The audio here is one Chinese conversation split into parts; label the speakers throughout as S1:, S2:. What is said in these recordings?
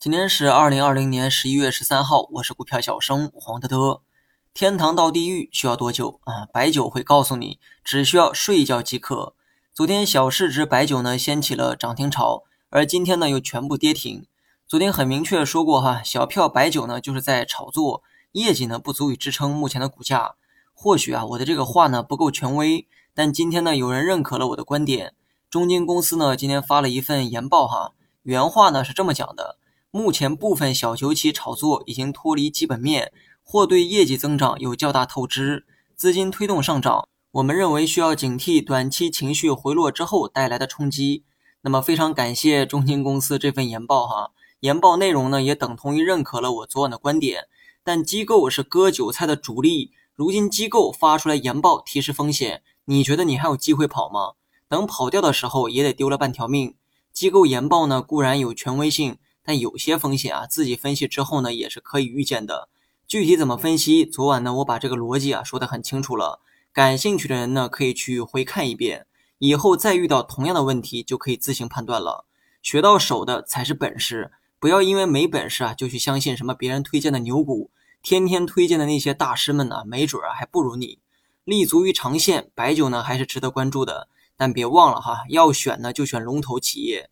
S1: 今天是二零二零年十一月十三号，我是股票小生黄德德。天堂到地狱需要多久啊？白酒会告诉你，只需要睡一觉即可。昨天小市值白酒呢掀起了涨停潮，而今天呢又全部跌停。昨天很明确说过哈，小票白酒呢就是在炒作，业绩呢不足以支撑目前的股价。或许啊我的这个话呢不够权威，但今天呢有人认可了我的观点。中金公司呢今天发了一份研报哈，原话呢是这么讲的。目前部分小球期炒作已经脱离基本面，或对业绩增长有较大透支，资金推动上涨。我们认为需要警惕短期情绪回落之后带来的冲击。那么非常感谢中金公司这份研报哈，研报内容呢也等同于认可了我昨晚的观点。但机构是割韭菜的主力，如今机构发出来研报提示风险，你觉得你还有机会跑吗？等跑掉的时候也得丢了半条命。机构研报呢固然有权威性。但有些风险啊，自己分析之后呢，也是可以预见的。具体怎么分析？昨晚呢，我把这个逻辑啊说得很清楚了。感兴趣的人呢，可以去回看一遍，以后再遇到同样的问题，就可以自行判断了。学到手的才是本事，不要因为没本事啊，就去相信什么别人推荐的牛股。天天推荐的那些大师们呢，没准啊还不如你。立足于长线，白酒呢还是值得关注的。但别忘了哈，要选呢就选龙头企业。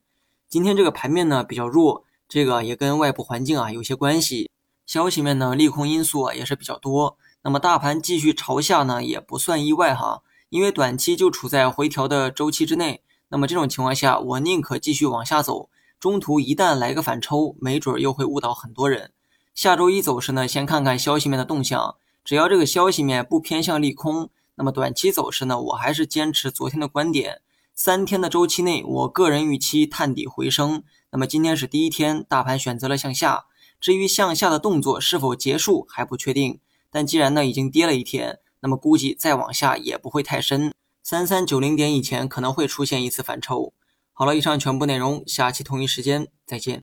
S1: 今天这个盘面呢比较弱。这个也跟外部环境啊有些关系，消息面呢利空因素啊也是比较多。那么大盘继续朝下呢也不算意外哈，因为短期就处在回调的周期之内。那么这种情况下，我宁可继续往下走，中途一旦来个反抽，没准又会误导很多人。下周一走势呢，先看看消息面的动向，只要这个消息面不偏向利空，那么短期走势呢，我还是坚持昨天的观点。三天的周期内，我个人预期探底回升。那么今天是第一天，大盘选择了向下。至于向下的动作是否结束还不确定。但既然呢已经跌了一天，那么估计再往下也不会太深。三三九零点以前可能会出现一次反抽。好了，以上全部内容，下期同一时间再见。